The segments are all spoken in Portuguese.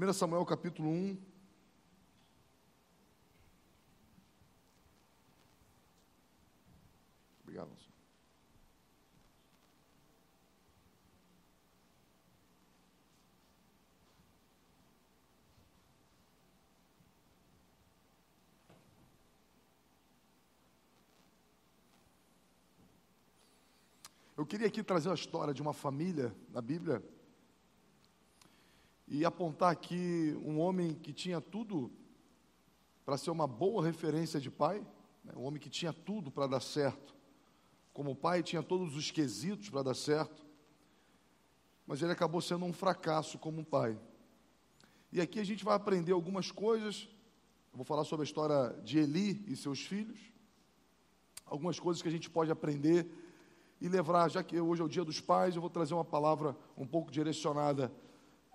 1 Samuel capítulo 1. Obrigado. Senhor. Eu queria aqui trazer a história de uma família na Bíblia e apontar aqui um homem que tinha tudo para ser uma boa referência de pai, né? um homem que tinha tudo para dar certo. Como pai, tinha todos os quesitos para dar certo, mas ele acabou sendo um fracasso como pai. E aqui a gente vai aprender algumas coisas. Eu vou falar sobre a história de Eli e seus filhos, algumas coisas que a gente pode aprender e levar, já que hoje é o dia dos pais, eu vou trazer uma palavra um pouco direcionada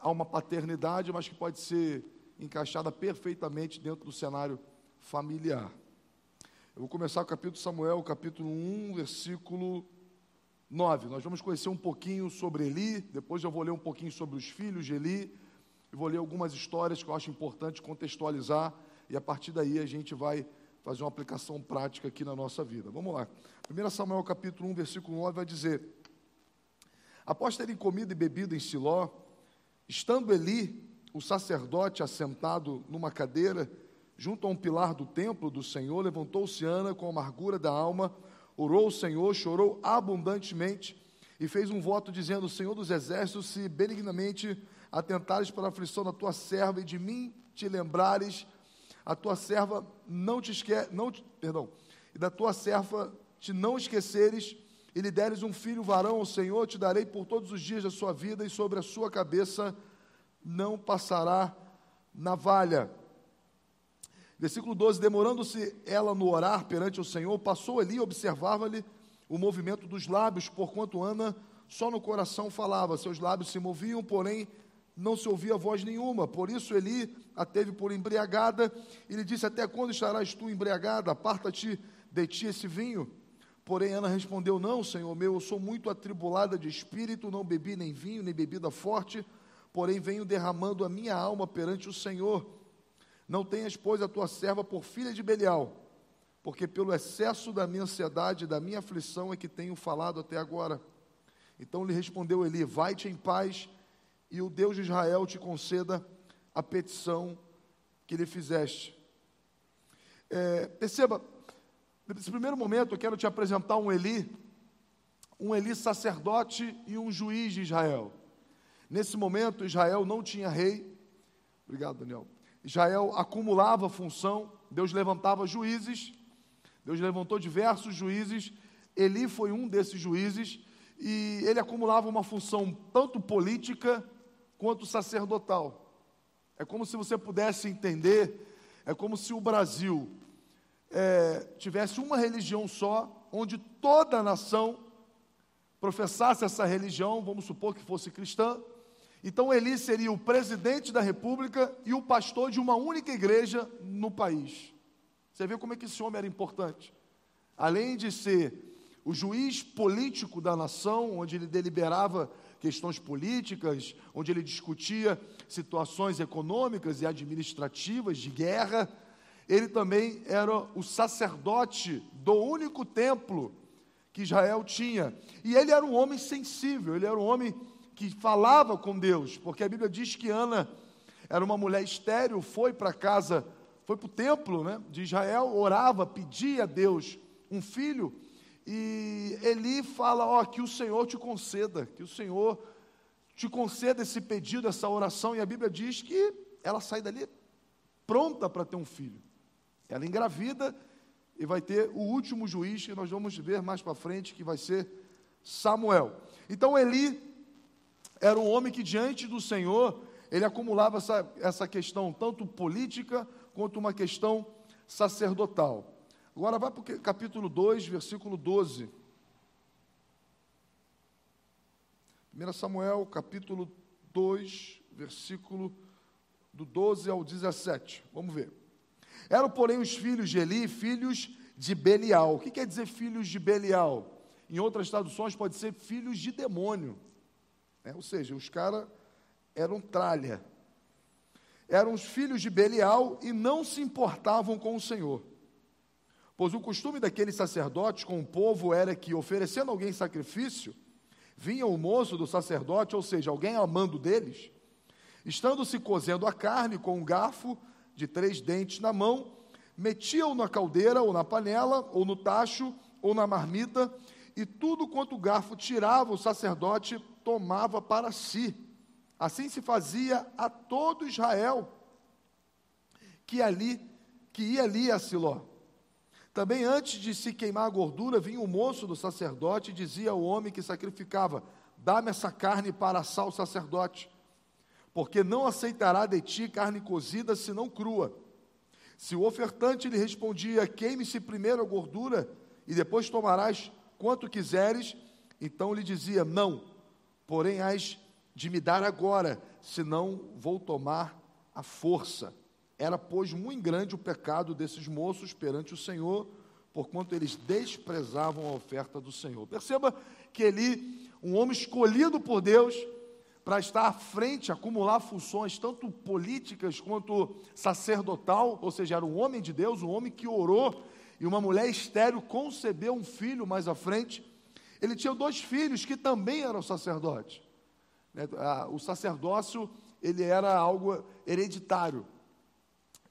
a uma paternidade, mas que pode ser encaixada perfeitamente dentro do cenário familiar. Eu vou começar o capítulo Samuel, capítulo 1, versículo 9. Nós vamos conhecer um pouquinho sobre Eli, depois eu vou ler um pouquinho sobre os filhos de Eli, e vou ler algumas histórias que eu acho importante contextualizar, e a partir daí a gente vai fazer uma aplicação prática aqui na nossa vida. Vamos lá. 1 Samuel capítulo 1, versículo 9 vai dizer: Após terem comido e bebido em Siló, Estando Eli, o sacerdote, assentado numa cadeira, junto a um pilar do templo do Senhor, levantou-se Ana com amargura da alma, orou ao Senhor, chorou abundantemente e fez um voto dizendo: Senhor dos exércitos, se benignamente atentares para a aflição da tua serva e de mim te lembrares, a tua serva não te esquece, não te, perdão, e da tua serva te não esqueceres, e lhe deres um filho varão ao Senhor, te darei por todos os dias da sua vida, e sobre a sua cabeça não passará navalha. Versículo 12: Demorando-se ela no orar perante o Senhor, passou ali e observava-lhe o movimento dos lábios, porquanto Ana só no coração falava, seus lábios se moviam, porém não se ouvia voz nenhuma. Por isso Eli a teve por embriagada e lhe disse: Até quando estarás tu embriagada? Aparta-te de ti esse vinho. Porém, Ana respondeu: Não, Senhor meu, eu sou muito atribulada de espírito, não bebi nem vinho, nem bebida forte, porém venho derramando a minha alma perante o Senhor. Não tenhas, pois, a tua serva por filha de Belial, porque pelo excesso da minha ansiedade e da minha aflição é que tenho falado até agora. Então lhe respondeu Eli: Vai-te em paz, e o Deus de Israel te conceda a petição que lhe fizeste. É, perceba, Nesse primeiro momento, eu quero te apresentar um Eli, um Eli sacerdote e um juiz de Israel. Nesse momento, Israel não tinha rei. Obrigado, Daniel. Israel acumulava função, Deus levantava juízes, Deus levantou diversos juízes, Eli foi um desses juízes, e ele acumulava uma função tanto política quanto sacerdotal. É como se você pudesse entender, é como se o Brasil é, tivesse uma religião só, onde toda a nação professasse essa religião, vamos supor que fosse cristã, então Eli seria o presidente da república e o pastor de uma única igreja no país. Você vê como é que esse homem era importante. Além de ser o juiz político da nação, onde ele deliberava questões políticas, onde ele discutia situações econômicas e administrativas de guerra, ele também era o sacerdote do único templo que Israel tinha. E ele era um homem sensível, ele era um homem que falava com Deus, porque a Bíblia diz que Ana era uma mulher estéril, foi para casa, foi para o templo né, de Israel, orava, pedia a Deus um filho, e Eli fala: Ó, que o Senhor te conceda, que o Senhor te conceda esse pedido, essa oração, e a Bíblia diz que ela sai dali pronta para ter um filho. Ela engravida e vai ter o último juiz que nós vamos ver mais para frente, que vai ser Samuel. Então Eli era um homem que diante do Senhor, ele acumulava essa, essa questão tanto política quanto uma questão sacerdotal. Agora vai para o capítulo 2, versículo 12. 1 Samuel, capítulo 2, versículo do 12 ao 17. Vamos ver. Eram, porém, os filhos de Eli, filhos de Belial. O que quer dizer filhos de Belial? Em outras traduções, pode ser filhos de demônio. É, ou seja, os caras eram tralha. eram os filhos de Belial e não se importavam com o Senhor. Pois o costume daqueles sacerdotes com o povo era que, oferecendo alguém sacrifício, vinha o moço do sacerdote, ou seja, alguém amando deles, estando se cozendo a carne com um garfo de três dentes na mão, metia-o na caldeira ou na panela, ou no tacho, ou na marmita, e tudo quanto o garfo tirava, o sacerdote tomava para si. Assim se fazia a todo Israel que ali que ia ali a Siló. Também antes de se queimar a gordura, vinha o moço do sacerdote e dizia ao homem que sacrificava: Dá-me essa carne para assar o sacerdote, porque não aceitará de ti carne cozida senão crua. Se o ofertante lhe respondia: Queime-se primeiro a gordura e depois tomarás quanto quiseres, então lhe dizia: Não, porém hás de me dar agora, senão vou tomar a força. Era, pois, muito grande o pecado desses moços perante o Senhor, porquanto eles desprezavam a oferta do Senhor. Perceba que ele, um homem escolhido por Deus, para estar à frente, acumular funções, tanto políticas quanto sacerdotal, ou seja, era um homem de Deus, um homem que orou, e uma mulher estéril concebeu um filho mais à frente. Ele tinha dois filhos que também eram sacerdotes. Né? O sacerdócio ele era algo hereditário.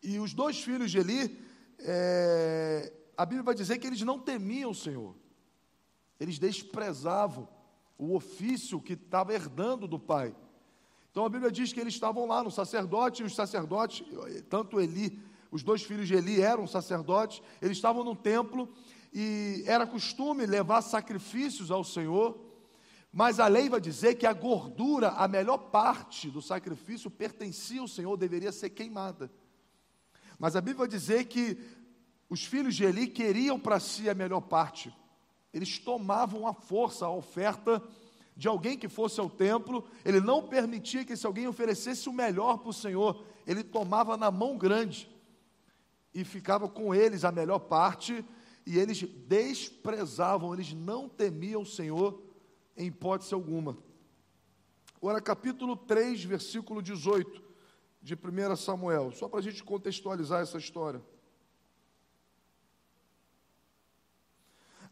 E os dois filhos de Eli, é, a Bíblia vai dizer que eles não temiam o Senhor. Eles desprezavam o ofício que estava herdando do pai. Então a Bíblia diz que eles estavam lá no sacerdote, e os sacerdotes, tanto Eli, os dois filhos de Eli eram sacerdotes, eles estavam no templo e era costume levar sacrifícios ao Senhor. Mas a lei vai dizer que a gordura, a melhor parte do sacrifício, pertencia ao Senhor, deveria ser queimada. Mas a Bíblia vai dizer que os filhos de Eli queriam para si a melhor parte. Eles tomavam à força a oferta de alguém que fosse ao templo, ele não permitia que se alguém oferecesse o melhor para o Senhor, ele tomava na mão grande e ficava com eles a melhor parte, e eles desprezavam, eles não temiam o Senhor em hipótese alguma. Agora, capítulo 3, versículo 18 de 1 Samuel, só para a gente contextualizar essa história.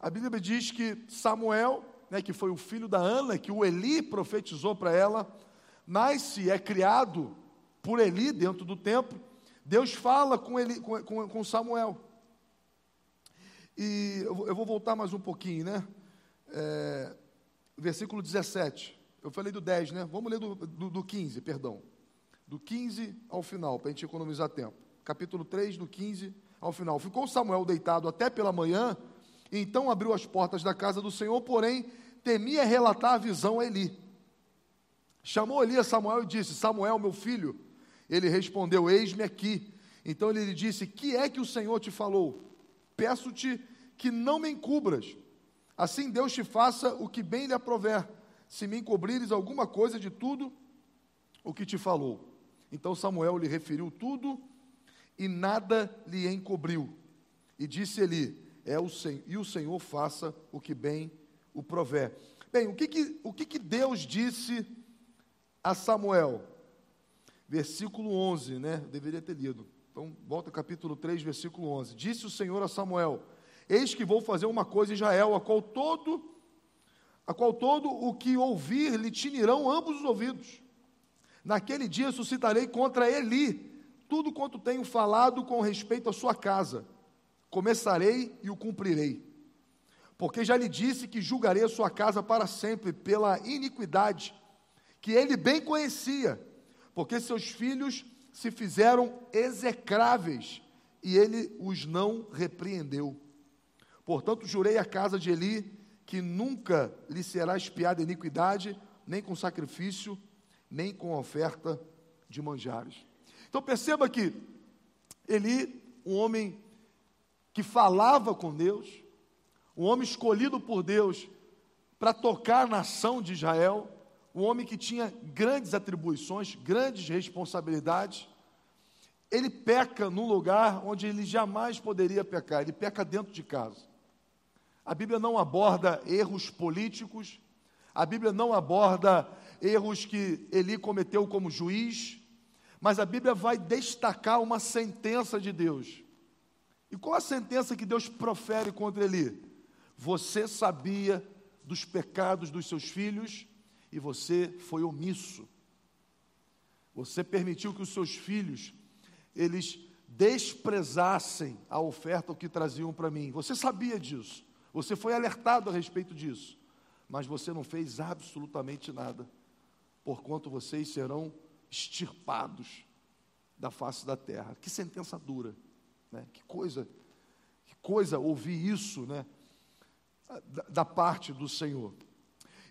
A Bíblia diz que Samuel, né, que foi o filho da Ana, que o Eli profetizou para ela, nasce, é criado por Eli dentro do templo. Deus fala com, Eli, com, com, com Samuel. E eu vou voltar mais um pouquinho, né? É, versículo 17. Eu falei do 10, né? Vamos ler do, do, do 15, perdão. Do 15 ao final, para a gente economizar tempo. Capítulo 3, do 15 ao final. Ficou Samuel deitado até pela manhã, então abriu as portas da casa do Senhor, porém temia relatar a visão a Eli. Chamou Eli a Samuel e disse: Samuel, meu filho. Ele respondeu: Eis-me aqui. Então ele lhe disse: Que é que o Senhor te falou? Peço-te que não me encubras Assim Deus te faça o que bem lhe aprover, se me encobrires alguma coisa de tudo o que te falou. Então Samuel lhe referiu tudo e nada lhe encobriu. E disse ele: é o Senhor, e o Senhor faça o que bem o prover. Bem, o que, que, o que, que Deus disse a Samuel? Versículo 11, né? Eu deveria ter lido. Então, volta capítulo 3, versículo 11. Disse o Senhor a Samuel: Eis que vou fazer uma coisa em Israel, a qual todo, a qual todo o que ouvir lhe tinirão ambos os ouvidos. Naquele dia suscitarei contra Eli tudo quanto tenho falado com respeito à sua casa. Começarei e o cumprirei. Porque já lhe disse que julgarei a sua casa para sempre pela iniquidade que ele bem conhecia, porque seus filhos se fizeram execráveis e ele os não repreendeu. Portanto, jurei à casa de Eli que nunca lhe será espiada iniquidade, nem com sacrifício, nem com oferta de manjares. Então perceba que Eli, um homem que falava com Deus, um homem escolhido por Deus para tocar a nação de Israel, um homem que tinha grandes atribuições, grandes responsabilidades, ele peca num lugar onde ele jamais poderia pecar, ele peca dentro de casa. A Bíblia não aborda erros políticos, a Bíblia não aborda erros que Eli cometeu como juiz, Mas a Bíblia vai destacar uma sentença de Deus. E qual a sentença que Deus profere contra Eli? Você sabia dos pecados dos seus filhos e você foi omisso. Você permitiu que os seus filhos eles desprezassem a oferta que traziam para mim. Você sabia disso. Você foi alertado a respeito disso. Mas você não fez absolutamente nada. Porquanto vocês serão extirpados da face da terra. Que sentença dura, né? Que coisa, que coisa ouvir isso, né? Da, da parte do Senhor.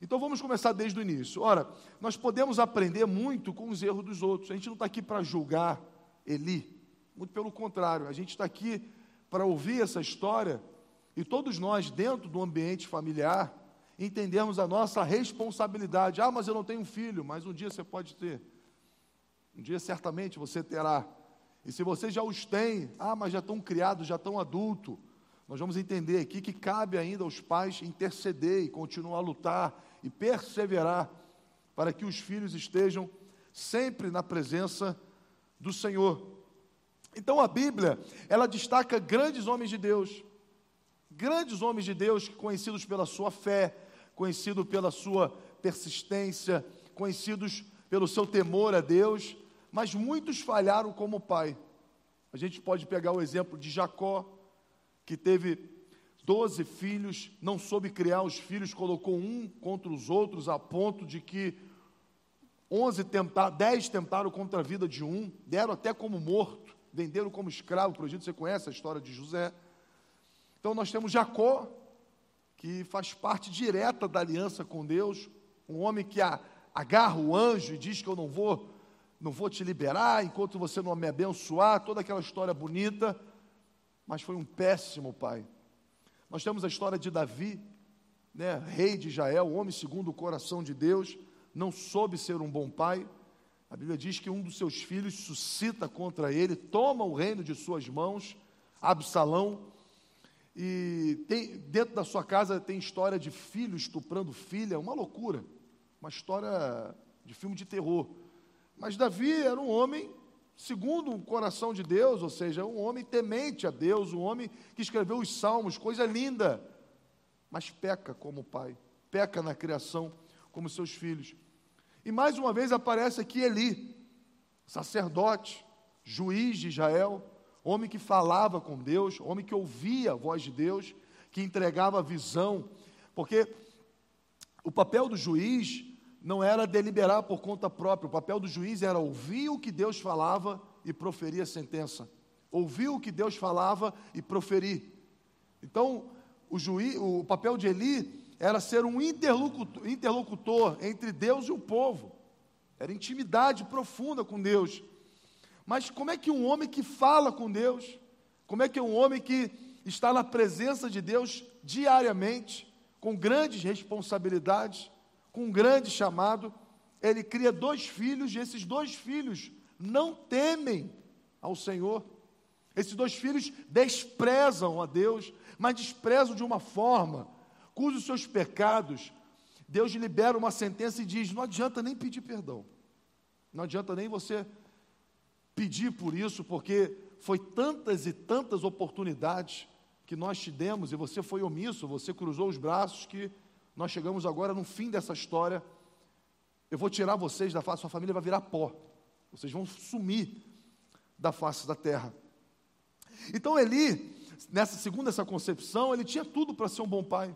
Então vamos começar desde o início. Ora, nós podemos aprender muito com os erros dos outros. A gente não está aqui para julgar Eli. Muito pelo contrário, a gente está aqui para ouvir essa história e todos nós, dentro do ambiente familiar, entendermos a nossa responsabilidade. Ah, mas eu não tenho filho, mas um dia você pode ter. Um dia certamente você terá. E se você já os tem, ah, mas já estão criados, já estão adultos. Nós vamos entender aqui que cabe ainda aos pais interceder e continuar a lutar e perseverar para que os filhos estejam sempre na presença do Senhor. Então a Bíblia, ela destaca grandes homens de Deus, grandes homens de Deus conhecidos pela sua fé, conhecidos pela sua persistência, conhecidos pelo seu temor a Deus, mas muitos falharam como pai. A gente pode pegar o exemplo de Jacó, que teve doze filhos, não soube criar os filhos, colocou um contra os outros, a ponto de que onze tentaram, dez tentaram contra a vida de um, deram até como morto, venderam como escravo para o Egito. Você conhece a história de José? Então nós temos Jacó, que faz parte direta da aliança com Deus, um homem que agarra o anjo e diz que eu não vou, não vou te liberar enquanto você não me abençoar, toda aquela história bonita, mas foi um péssimo pai. Nós temos a história de Davi, né, rei de Israel, homem segundo o coração de Deus, não soube ser um bom pai. A Bíblia diz que um dos seus filhos suscita contra ele, toma o reino de suas mãos, Absalão, e tem, dentro da sua casa tem história de filho estuprando filha, uma loucura, uma história de filme de terror. Mas Davi era um homem segundo o coração de Deus, ou seja, um homem temente a Deus, um homem que escreveu os salmos, coisa linda, mas peca como pai, peca na criação como seus filhos. E mais uma vez aparece aqui Eli, sacerdote, juiz de Israel, homem que falava com Deus, homem que ouvia a voz de Deus, que entregava a visão, porque o papel do juiz não era deliberar por conta própria, o papel do juiz era ouvir o que Deus falava e proferir a sentença. Ouvir o que Deus falava e proferir. Então, o, juiz, o papel de Eli era ser um interlocutor, interlocutor entre Deus e o povo. Era intimidade profunda com Deus. Mas como é que um homem que fala com Deus, como é que um homem que está na presença de Deus diariamente, com grandes responsabilidades, com um grande chamado, ele cria dois filhos e esses dois filhos não temem ao Senhor. Esses dois filhos desprezam a Deus, mas desprezam de uma forma cuja os seus pecados, Deus libera uma sentença e diz: não adianta nem pedir perdão, não adianta nem você pedir por isso, porque foi tantas e tantas oportunidades que nós te demos e você foi omisso, você cruzou os braços que nós chegamos agora no fim dessa história. Eu vou tirar vocês da face, sua família vai virar pó. Vocês vão sumir da face da terra. Então Eli, nessa segunda essa concepção, ele tinha tudo para ser um bom pai.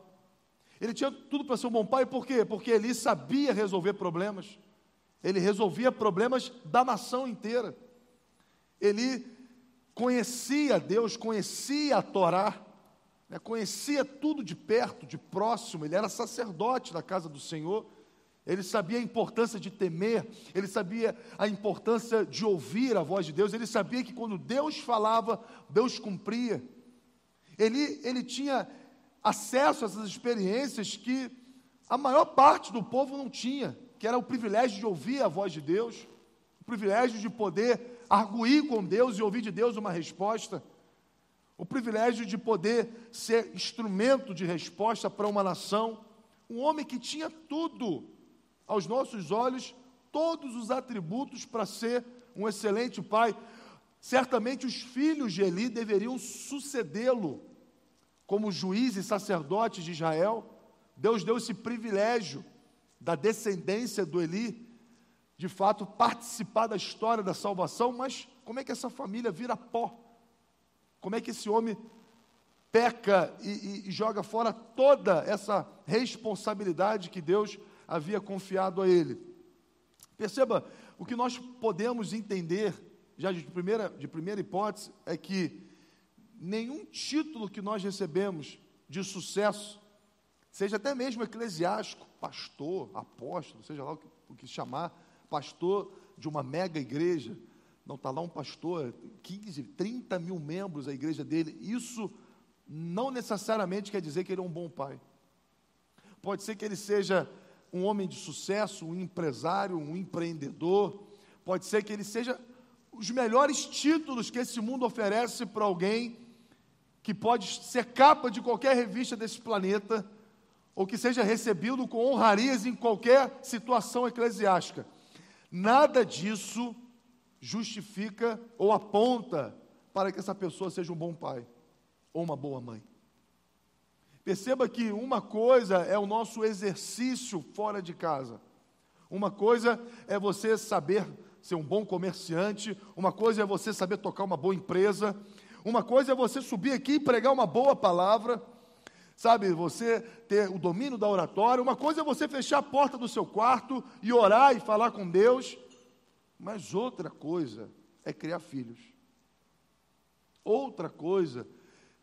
Ele tinha tudo para ser um bom pai, por quê? Porque Eli sabia resolver problemas. Ele resolvia problemas da nação inteira ele conhecia Deus, conhecia a Torá, né, conhecia tudo de perto, de próximo, ele era sacerdote da casa do Senhor, ele sabia a importância de temer, ele sabia a importância de ouvir a voz de Deus, ele sabia que quando Deus falava, Deus cumpria. Ele, ele tinha acesso a essas experiências que a maior parte do povo não tinha, que era o privilégio de ouvir a voz de Deus, o privilégio de poder arguir com Deus e ouvir de Deus uma resposta, o privilégio de poder ser instrumento de resposta para uma nação, um homem que tinha tudo, aos nossos olhos, todos os atributos para ser um excelente pai. Certamente os filhos de Eli deveriam sucedê-lo como juízes e sacerdotes de Israel. Deus deu esse privilégio da descendência do Eli, de fato, participar da história da salvação, mas como é que essa família vira pó? Como é que esse homem peca e, e, e joga fora toda essa responsabilidade que Deus havia confiado a ele? Perceba, o que nós podemos entender, já de primeira, de primeira hipótese, é que nenhum título que nós recebemos de sucesso, seja até mesmo eclesiástico, pastor, apóstolo, seja lá o que, o que chamar, pastor de uma mega igreja, não está lá um pastor, 15, 30 mil membros a igreja dele, isso não necessariamente quer dizer que ele é um bom pai. Pode ser que ele seja um homem de sucesso, um empresário, um empreendedor, pode ser que ele seja os melhores títulos que esse mundo oferece para alguém que pode ser capa de qualquer revista desse planeta, ou que seja recebido com honrarias em qualquer situação eclesiástica. Nada disso justifica ou aponta para que essa pessoa seja um bom pai ou uma boa mãe. Perceba que uma coisa é o nosso exercício fora de casa. Uma coisa é você saber ser um bom comerciante, uma coisa é você saber tocar uma boa empresa, uma coisa é você subir aqui e pregar uma boa palavra, sabe, você ter o domínio da oratória, uma coisa é você fechar a porta do seu quarto e orar e falar com Deus, mas outra coisa é criar filhos. Outra coisa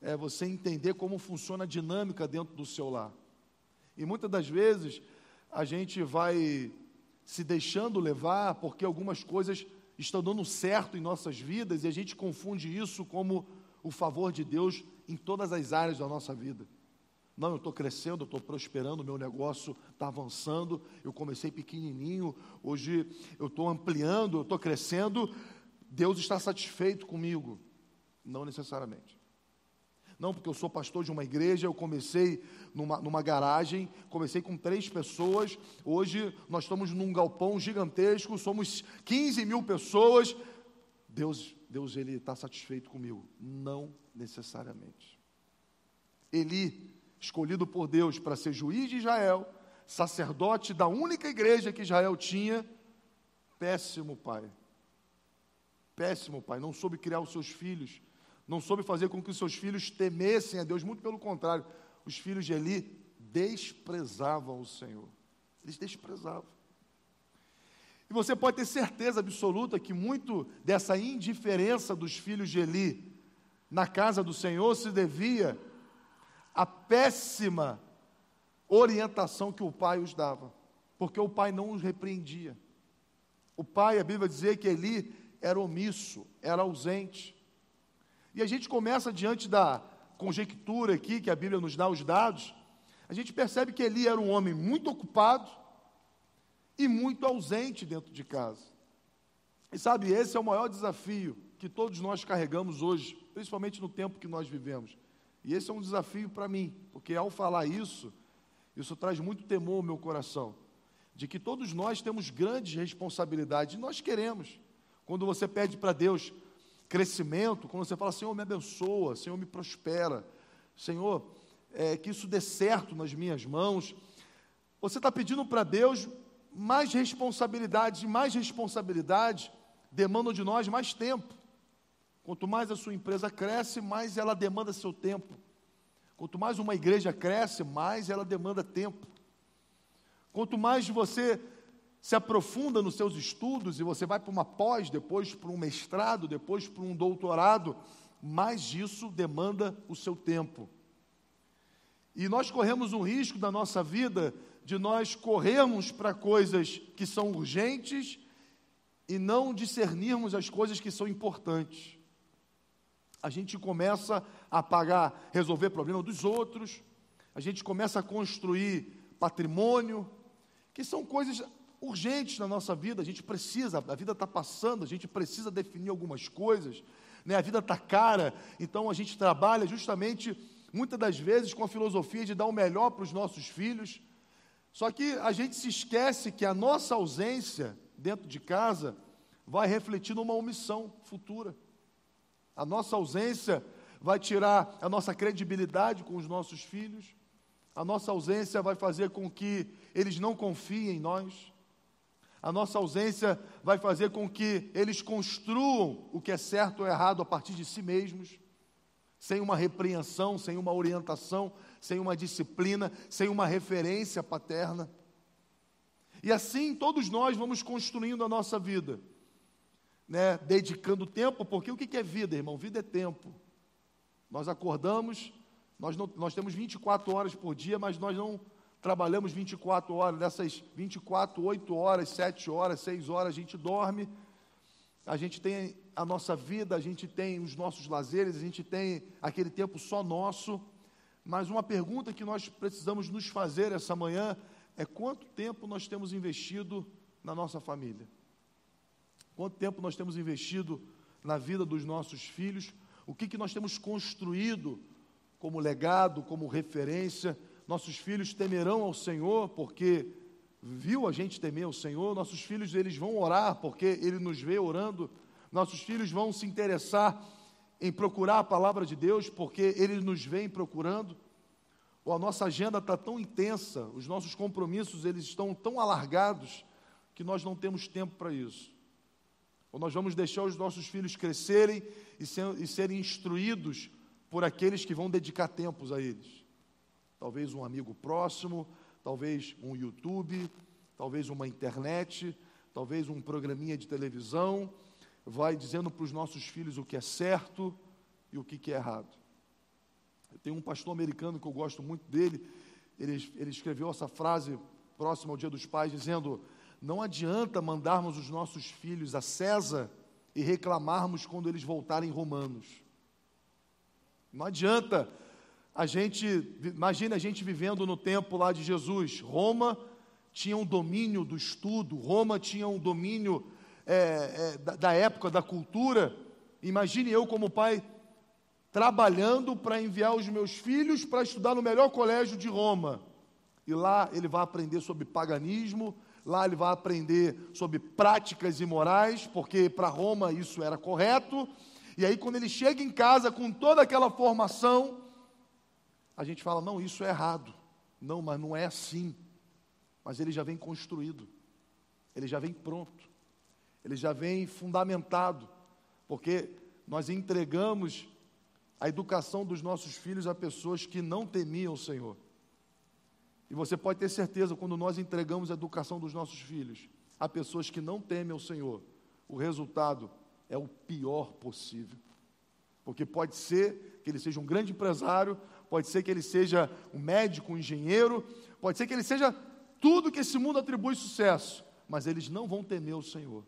é você entender como funciona a dinâmica dentro do seu lar. E muitas das vezes a gente vai se deixando levar porque algumas coisas estão dando certo em nossas vidas e a gente confunde isso como o favor de Deus em todas as áreas da nossa vida. Não, eu estou crescendo, eu estou prosperando, meu negócio está avançando. Eu comecei pequenininho, hoje eu estou ampliando, eu estou crescendo. Deus está satisfeito comigo? Não necessariamente. Não, porque eu sou pastor de uma igreja, eu comecei numa, numa garagem, comecei com três pessoas, hoje nós estamos num galpão gigantesco, somos 15 mil pessoas. Deus, Deus ele está satisfeito comigo? Não necessariamente. Eli, escolhido por Deus para ser juiz de Israel, sacerdote da única igreja que Israel tinha, péssimo pai. Péssimo pai, não soube criar os seus filhos não soube fazer com que os seus filhos temessem a Deus, muito pelo contrário, os filhos de Eli desprezavam o Senhor. Eles desprezavam. E você pode ter certeza absoluta que muito dessa indiferença dos filhos de Eli na casa do Senhor se devia à péssima orientação que o pai os dava, porque o pai não os repreendia. O pai, a Bíblia dizia que Eli era omisso, era ausente. E a gente começa diante da conjectura aqui, que a Bíblia nos dá os dados, a gente percebe que Eli era um homem muito ocupado e muito ausente dentro de casa. E sabe, esse é o maior desafio que todos nós carregamos hoje, principalmente no tempo que nós vivemos. E esse é um desafio para mim, porque ao falar isso, isso traz muito temor ao meu coração, de que todos nós temos grandes responsabilidades, e nós queremos. Quando você pede para Deus, crescimento, quando você fala, Senhor, me abençoa, Senhor, me prospera, Senhor, é, que isso dê certo nas minhas mãos. Você está pedindo para Deus mais responsabilidade, e mais responsabilidade demandam de nós mais tempo. Quanto mais a sua empresa cresce, mais ela demanda seu tempo. Quanto mais uma igreja cresce, mais ela demanda tempo. Quanto mais você se aprofunda nos seus estudos e você vai para uma pós, depois para um mestrado, depois para um doutorado, mais disso demanda o seu tempo. E nós corremos um risco da nossa vida de nós corrermos para coisas que são urgentes e não discernirmos as coisas que são importantes. A gente começa a pagar, resolver problema dos outros, a gente começa a construir patrimônio, que são coisas urgentes na nossa vida, a gente precisa, a vida está passando, a gente precisa definir algumas coisas, né? a vida está cara, então a gente trabalha justamente, muitas das vezes, com a filosofia de dar o melhor para os nossos filhos, só que a gente se esquece que a nossa ausência dentro de casa vai refletir numa omissão futura. A nossa ausência vai tirar a nossa credibilidade com os nossos filhos. A nossa ausência vai fazer com que eles não confiem em nós. A nossa ausência vai fazer com que eles construam o que é certo ou errado a partir de si mesmos, sem uma repreensão, sem uma orientação, sem uma disciplina, sem uma referência paterna. E assim todos nós vamos construindo a nossa vida, né? dedicando tempo, porque o que é vida, irmão? Vida é tempo. Nós acordamos, nós, não, nós temos 24 horas por dia, mas nós não trabalhamos 24 horas, dessas 24, 8 horas, 7 horas, 6 horas, a gente dorme, a gente tem a nossa vida, a gente tem os nossos lazeres, a gente tem aquele tempo só nosso. Mas uma pergunta que nós precisamos nos fazer essa manhã é quanto tempo nós temos investido na nossa família? Quanto tempo nós temos investido na vida dos nossos filhos? O que, que nós temos construído como legado, como referência? nossos filhos temerão ao Senhor, porque viu a gente temer ao Senhor, nossos filhos eles vão orar, porque Ele nos vê orando, nossos filhos vão se interessar em procurar a palavra de Deus, porque Ele nos vem procurando, ou a nossa agenda está tão intensa, os nossos compromissos eles estão tão alargados, que nós não temos tempo para isso. Ou nós vamos deixar os nossos filhos crescerem e, ser, e serem instruídos por aqueles que vão dedicar tempos a eles talvez um amigo próximo, talvez um YouTube, talvez uma internet, talvez um programinha de televisão, vai dizendo para os nossos filhos o que é certo e o que é errado. Tem um pastor americano que eu gosto muito dele, ele, ele escreveu essa frase próxima ao Dia dos Pais, dizendo: Não adianta mandarmos os nossos filhos a César e reclamarmos quando eles voltarem romanos. Não adianta a gente, imagina a gente vivendo no tempo lá de Jesus. Roma tinha um domínio do estudo, Roma tinha um domínio é, é, da, da época, da cultura. Imagine eu, como pai, trabalhando para enviar os meus filhos para estudar no melhor colégio de Roma. E lá ele vai aprender sobre paganismo, lá ele vai aprender sobre práticas imorais, porque para Roma isso era correto. E aí, quando ele chega em casa com toda aquela formação, a gente fala, não, isso é errado. Não, mas não é assim. Mas ele já vem construído, ele já vem pronto, ele já vem fundamentado, porque nós entregamos a educação dos nossos filhos a pessoas que não temiam o Senhor. E você pode ter certeza, quando nós entregamos a educação dos nossos filhos a pessoas que não temem o Senhor, o resultado é o pior possível. Porque pode ser que ele seja um grande empresário, pode ser que ele seja um médico, um engenheiro, pode ser que ele seja tudo que esse mundo atribui sucesso, mas eles não vão temer o Senhor.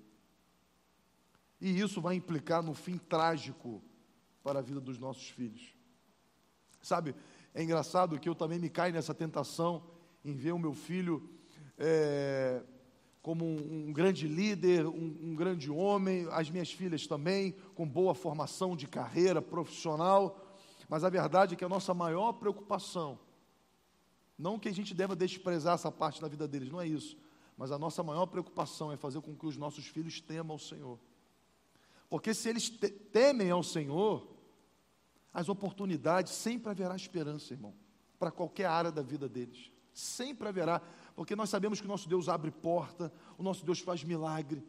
E isso vai implicar no fim trágico para a vida dos nossos filhos. Sabe, é engraçado que eu também me caio nessa tentação em ver o meu filho é, como um, um, grande líder, um, um grande homem, as minhas filhas também, com boa formação de carreira profissional. Mas a verdade é que a nossa maior preocupação, não que a gente deva desprezar essa parte da vida deles, não é isso. Mas a nossa maior preocupação é fazer com que os nossos filhos temam ao Senhor. Porque se eles te temem ao Senhor, as oportunidades, sempre haverá esperança, irmão, para qualquer área da vida deles. Sempre haverá, porque nós sabemos que o nosso Deus abre porta, o nosso Deus faz milagre,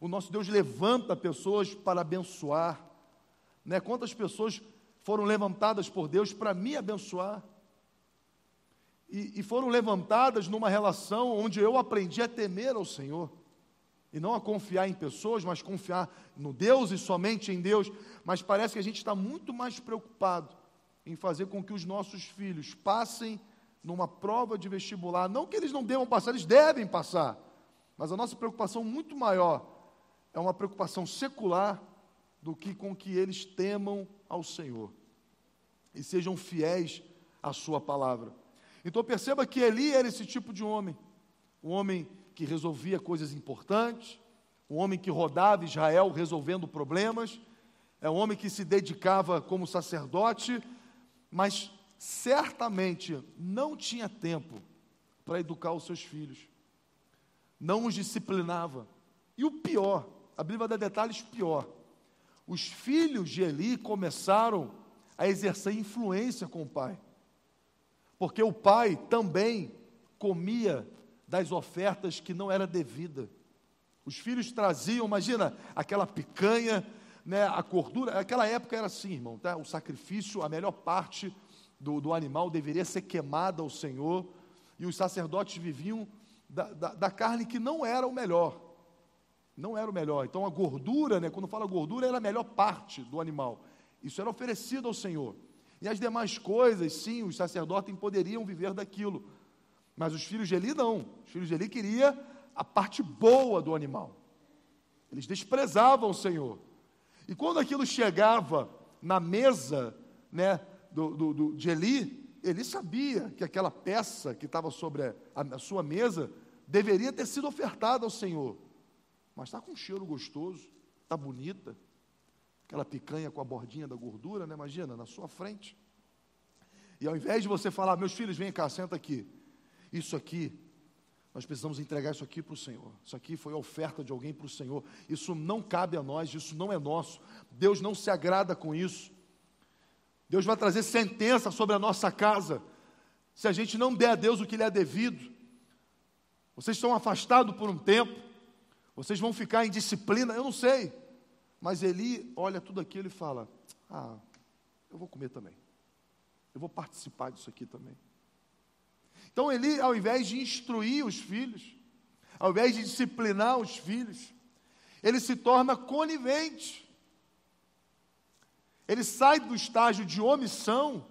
o nosso Deus levanta pessoas para abençoar. Né? Quantas pessoas foram levantadas por Deus para me abençoar. E, e, foram levantadas numa relação onde eu aprendi a temer ao Senhor. E não a confiar em pessoas, mas confiar no Deus e somente em Deus. Mas parece que a gente está muito mais preocupado em fazer com que os nossos filhos passem numa prova de vestibular. Não que eles não devam passar, eles devem passar. Mas a nossa preocupação muito maior é uma preocupação secular do que com que eles temam ao Senhor e sejam fiéis à Sua palavra. Então perceba que Eli era esse tipo de homem, um homem que resolvia coisas importantes, um homem que rodava Israel resolvendo problemas, é um homem que se dedicava como sacerdote, mas certamente não tinha tempo para educar os seus filhos, não os disciplinava. E o pior, a Bíblia dá detalhes pior. Os filhos de Eli começaram a exercer influência com o pai. Porque o pai também comia das ofertas que não era devida. Os filhos traziam, imagina, aquela picanha, né, a gordura. Aquela época era assim, irmão, tá? O sacrifício, a melhor parte do, do animal deveria ser queimada ao Senhor, e os sacerdotes viviam da, da, da carne que não era o melhor. Não era o melhor. Então a gordura, né, quando fala gordura, era a melhor parte do animal. Isso era oferecido ao Senhor. E as demais coisas, sim, os sacerdotes poderiam viver daquilo. Mas os filhos de Eli não. Os filhos de Eli queriam a parte boa do animal. Eles desprezavam o Senhor. E quando aquilo chegava na mesa né, do, do, do, de Eli, ele sabia que aquela peça que estava sobre a, a sua mesa deveria ter sido ofertada ao Senhor. Mas está com um cheiro gostoso, está bonita, aquela picanha com a bordinha da gordura, né? Imagina, na sua frente. E ao invés de você falar, meus filhos, vem cá, senta aqui. Isso aqui, nós precisamos entregar isso aqui para o Senhor. Isso aqui foi oferta de alguém para o Senhor. Isso não cabe a nós, isso não é nosso. Deus não se agrada com isso. Deus vai trazer sentença sobre a nossa casa se a gente não der a Deus o que lhe é devido. Vocês estão afastados por um tempo, vocês vão ficar em disciplina, eu não sei. Mas Eli olha tudo aquilo e fala: Ah, eu vou comer também. Eu vou participar disso aqui também. Então Eli, ao invés de instruir os filhos, ao invés de disciplinar os filhos, ele se torna conivente. Ele sai do estágio de omissão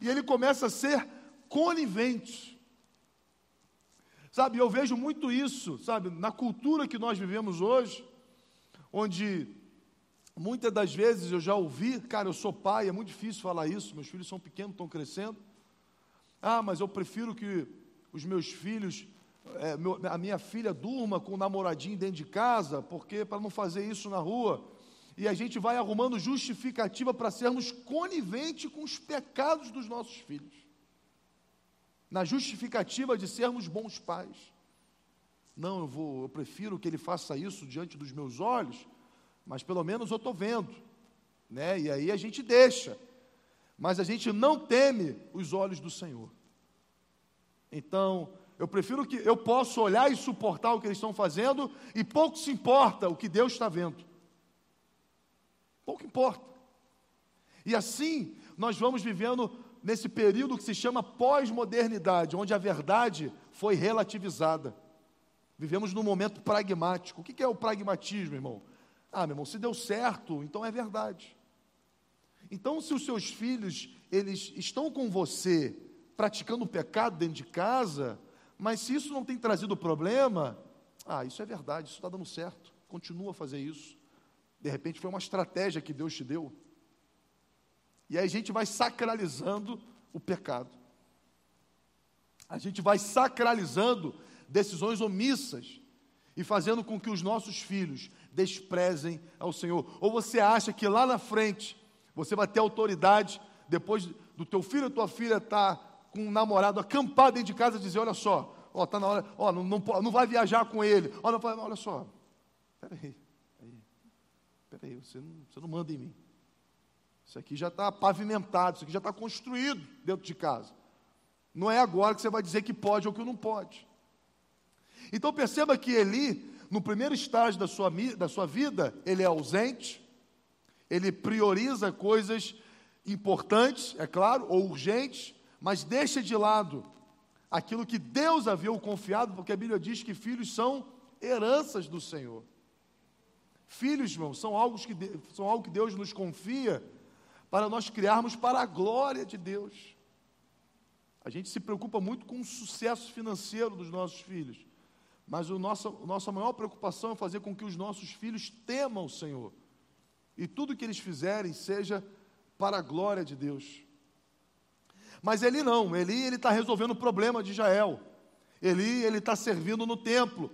e ele começa a ser conivente. Sabe, eu vejo muito isso, sabe, na cultura que nós vivemos hoje onde muitas das vezes eu já ouvi, cara, eu sou pai, é muito difícil falar isso, meus filhos são pequenos, estão crescendo. Ah, mas eu prefiro que os meus filhos, é, meu, a minha filha durma com o namoradinho dentro de casa, porque para não fazer isso na rua. E a gente vai arrumando justificativa para sermos coniventes com os pecados dos nossos filhos. Na justificativa de sermos bons pais. Não, eu vou, eu prefiro que ele faça isso diante dos meus olhos, mas pelo menos eu estou vendo, né? E aí a gente deixa, mas a gente não teme os olhos do Senhor. Então, eu prefiro que eu possa olhar e suportar o que eles estão fazendo e pouco se importa o que Deus está vendo. Pouco importa. E assim nós vamos vivendo nesse período que se chama pós-modernidade, onde a verdade foi relativizada. Vivemos num momento pragmático. O que é o pragmatismo, irmão? Ah, meu irmão, se deu certo, então é verdade. Então, se os seus filhos, eles estão com você praticando o pecado dentro de casa, mas se isso não tem trazido problema, ah, isso é verdade, isso está dando certo, continua a fazer isso. De repente foi uma estratégia que Deus te deu. E aí a gente vai sacralizando o pecado. A gente vai sacralizando decisões omissas e fazendo com que os nossos filhos desprezem ao Senhor. Ou você acha que lá na frente você vai ter autoridade depois do teu filho ou tua filha estar tá com um namorado acampado dentro de casa dizer, olha só, ó, tá na hora, ó, não, não, não vai viajar com ele. Olha, olha só, peraí, peraí, peraí, você não, você não manda em mim. Isso aqui já está pavimentado, isso aqui já está construído dentro de casa. Não é agora que você vai dizer que pode ou que não pode. Então perceba que Eli, no primeiro estágio da sua, da sua vida, ele é ausente, ele prioriza coisas importantes, é claro, ou urgentes, mas deixa de lado aquilo que Deus havia confiado, porque a Bíblia diz que filhos são heranças do Senhor. Filhos, irmãos, são algo que, são algo que Deus nos confia para nós criarmos para a glória de Deus. A gente se preocupa muito com o sucesso financeiro dos nossos filhos. Mas o nosso, a nossa maior preocupação é fazer com que os nossos filhos temam o Senhor. E tudo que eles fizerem seja para a glória de Deus. Mas Eli não, Eli ele está resolvendo o problema de Israel. Eli ele está servindo no templo.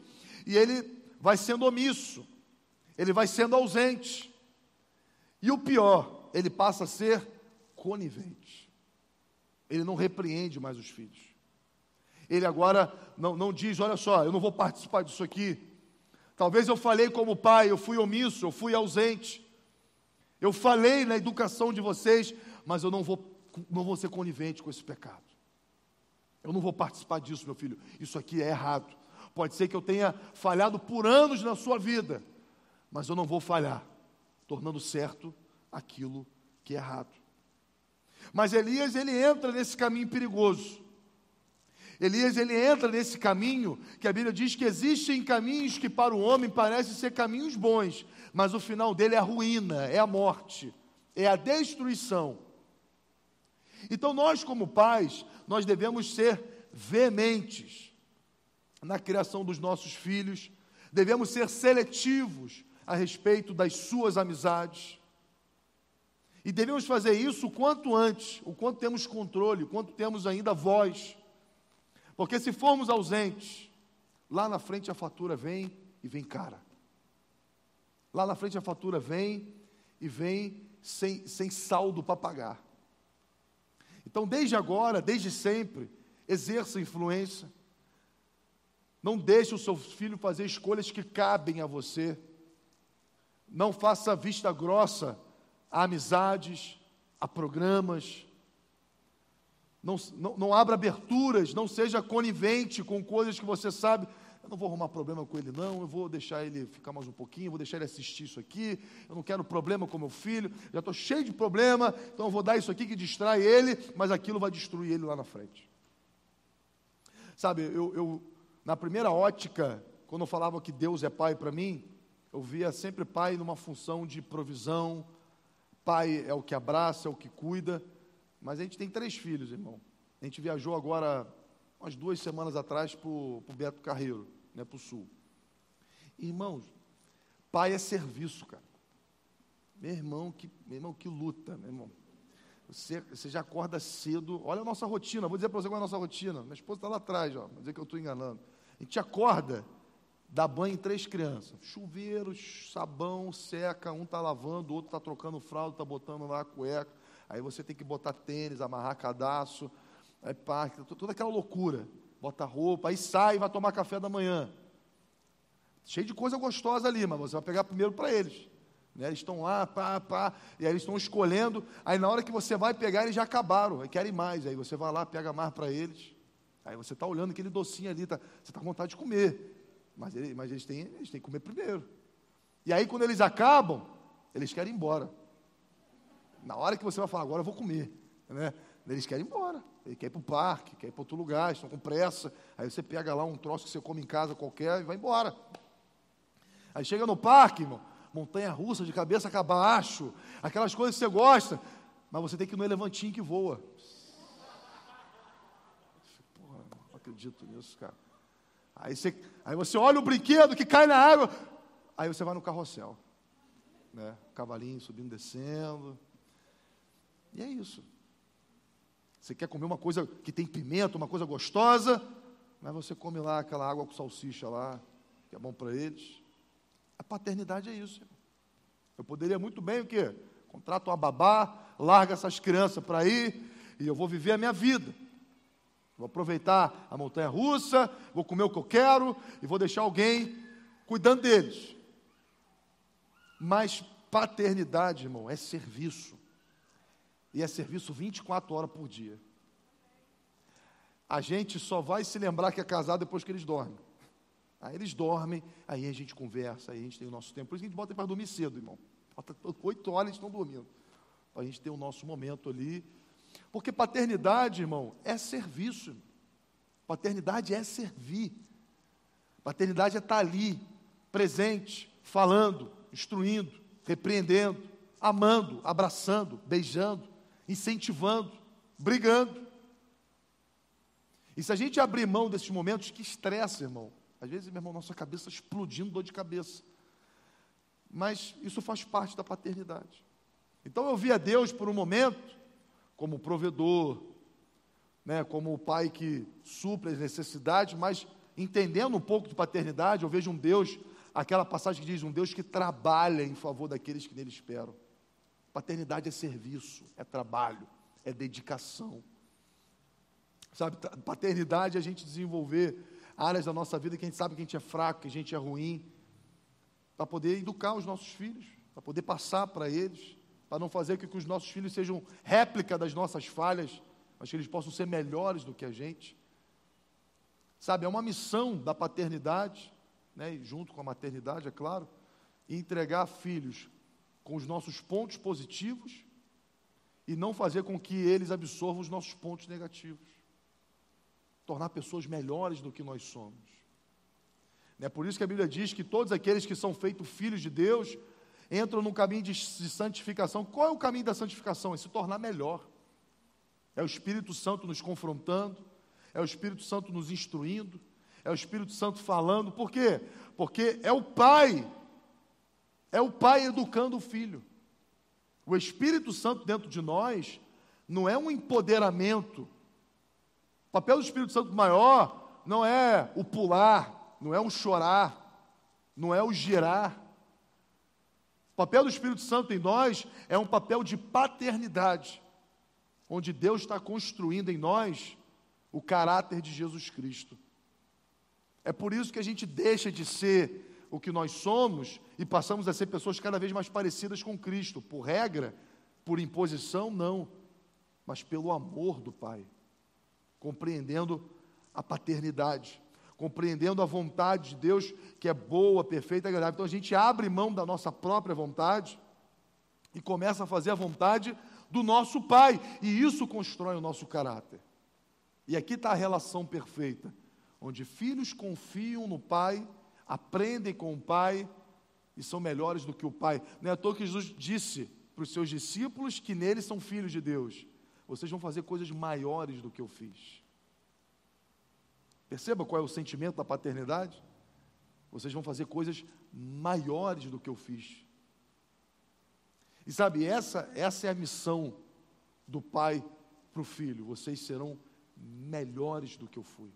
E ele vai sendo omisso. Ele vai sendo ausente. E o pior, ele passa a ser conivente. Ele não repreende mais os filhos. Ele agora não, não diz: olha só, eu não vou participar disso aqui. Talvez eu falei como pai, eu fui omisso, eu fui ausente. Eu falei na educação de vocês, mas eu não vou, não vou ser conivente com esse pecado. Eu não vou participar disso, meu filho. Isso aqui é errado. Pode ser que eu tenha falhado por anos na sua vida, mas eu não vou falhar, tornando certo aquilo que é errado. Mas Elias, ele entra nesse caminho perigoso. Elias, ele entra nesse caminho que a Bíblia diz que existem caminhos que para o homem parecem ser caminhos bons, mas o final dele é a ruína, é a morte, é a destruição. Então nós como pais, nós devemos ser veementes na criação dos nossos filhos, devemos ser seletivos a respeito das suas amizades. E devemos fazer isso o quanto antes, o quanto temos controle, o quanto temos ainda voz. Porque se formos ausentes, lá na frente a fatura vem e vem cara. Lá na frente a fatura vem e vem sem, sem saldo para pagar. Então, desde agora, desde sempre, exerça influência. Não deixe o seu filho fazer escolhas que cabem a você. Não faça vista grossa a amizades, a programas. Não, não, não abra aberturas, não seja conivente com coisas que você sabe. Não vou arrumar problema com ele, não. Eu vou deixar ele ficar mais um pouquinho, vou deixar ele assistir isso aqui. Eu não quero problema com meu filho, já estou cheio de problema, então eu vou dar isso aqui que distrai ele, mas aquilo vai destruir ele lá na frente. Sabe, eu, eu na primeira ótica, quando eu falava que Deus é pai para mim, eu via sempre pai numa função de provisão, pai é o que abraça, é o que cuida, mas a gente tem três filhos, irmão. A gente viajou agora, umas duas semanas atrás, para o Beto Carreiro, né, para o sul. Irmãos, pai é serviço, cara. Meu irmão, que, meu irmão, que luta, meu irmão. Você, você já acorda cedo. Olha a nossa rotina, vou dizer para você qual é a nossa rotina. Minha esposa está lá atrás, ó, vou dizer que eu estou enganando. A gente acorda dá banho em três crianças. Chuveiro, sabão, seca, um está lavando, o outro está trocando fralda, está botando lá a cueca. Aí você tem que botar tênis, amarrar cadastro, aí parque, toda aquela loucura. Bota roupa, aí sai e vai tomar café da manhã. Cheio de coisa gostosa ali, mas você vai pegar primeiro para eles. Né? Eles estão lá, pá, pá, e aí eles estão escolhendo. Aí na hora que você vai pegar, eles já acabaram, querem mais. Aí você vai lá, pega mais para eles. Aí você está olhando aquele docinho ali, tá, você está com vontade de comer. Mas, ele, mas eles, têm, eles têm que comer primeiro. E aí, quando eles acabam, eles querem ir embora. Na hora que você vai falar, agora eu vou comer. Né? Eles querem ir embora. Ele quer ir para o parque, quer ir para outro lugar, estão com pressa. Aí você pega lá um troço que você come em casa qualquer e vai embora. Aí chega no parque, irmão, montanha russa de cabeça para baixo, aquelas coisas que você gosta, mas você tem que ir no elefantinho que voa. Porra, não acredito nisso, cara. Aí você, aí você olha o brinquedo que cai na água, aí você vai no carrossel. Né? Cavalinho subindo, descendo. E é isso. Você quer comer uma coisa que tem pimenta, uma coisa gostosa, mas você come lá aquela água com salsicha lá, que é bom para eles. A paternidade é isso. Eu poderia muito bem o quê? Contrato uma babá, larga essas crianças para ir e eu vou viver a minha vida. Vou aproveitar a montanha russa, vou comer o que eu quero e vou deixar alguém cuidando deles. Mas paternidade, irmão, é serviço. E é serviço 24 horas por dia. A gente só vai se lembrar que é casado depois que eles dormem. Aí eles dormem, aí a gente conversa, aí a gente tem o nosso tempo. Por isso que a gente bota para dormir cedo, irmão. Oito horas eles estão dormindo. Para a gente ter o nosso momento ali porque paternidade, irmão, é serviço. Paternidade é servir. Paternidade é estar ali, presente, falando, instruindo, repreendendo, amando, abraçando, beijando, incentivando, brigando. E se a gente abrir mão desses momentos que estressa, irmão, às vezes, meu irmão, nossa cabeça explodindo, dor de cabeça. Mas isso faz parte da paternidade. Então eu vi a Deus por um momento como provedor, né, como o pai que supre as necessidades, mas entendendo um pouco de paternidade, eu vejo um Deus, aquela passagem que diz um Deus que trabalha em favor daqueles que nele esperam. Paternidade é serviço, é trabalho, é dedicação. Sabe, paternidade é a gente desenvolver áreas da nossa vida que a gente sabe que a gente é fraco, que a gente é ruim, para poder educar os nossos filhos, para poder passar para eles, para não fazer com que os nossos filhos sejam réplica das nossas falhas, mas que eles possam ser melhores do que a gente. Sabe, é uma missão da paternidade, né, junto com a maternidade, é claro, entregar filhos com os nossos pontos positivos e não fazer com que eles absorvam os nossos pontos negativos. Tornar pessoas melhores do que nós somos. É por isso que a Bíblia diz que todos aqueles que são feitos filhos de Deus entram no caminho de, santificação. Qual é o caminho da santificação? É se tornar melhor. É o Espírito Santo nos confrontando, é o Espírito Santo nos instruindo, é o Espírito Santo falando. Por quê? Porque é o Pai, é o Pai educando o filho. O Espírito Santo dentro de nós não é um empoderamento. O papel do Espírito Santo maior não é o pular, não é o chorar, não é o girar. O papel do Espírito Santo em nós é um papel de paternidade, onde Deus está construindo em nós o caráter de Jesus Cristo. É por isso que a gente deixa de ser o que nós somos e passamos a ser pessoas cada vez mais parecidas com Cristo, por regra, por imposição, não, mas pelo amor do Pai, compreendendo a paternidade, compreendendo a vontade de Deus, que é boa, perfeita e agradável. Então a gente abre mão da nossa própria vontade e começa a fazer a vontade do nosso Pai, e isso constrói o nosso caráter. E aqui está a relação perfeita, onde filhos confiam no Pai, aprendem com o Pai e são melhores do que o Pai. Não é à toa que Jesus disse para os seus discípulos que neles são filhos de Deus. Vocês vão fazer coisas maiores do que eu fiz. Perceba qual é o sentimento da paternidade? Vocês vão fazer coisas maiores do que eu fiz. E sabe, essa, essa é a missão do pai para o filho. Vocês serão melhores do que eu fui.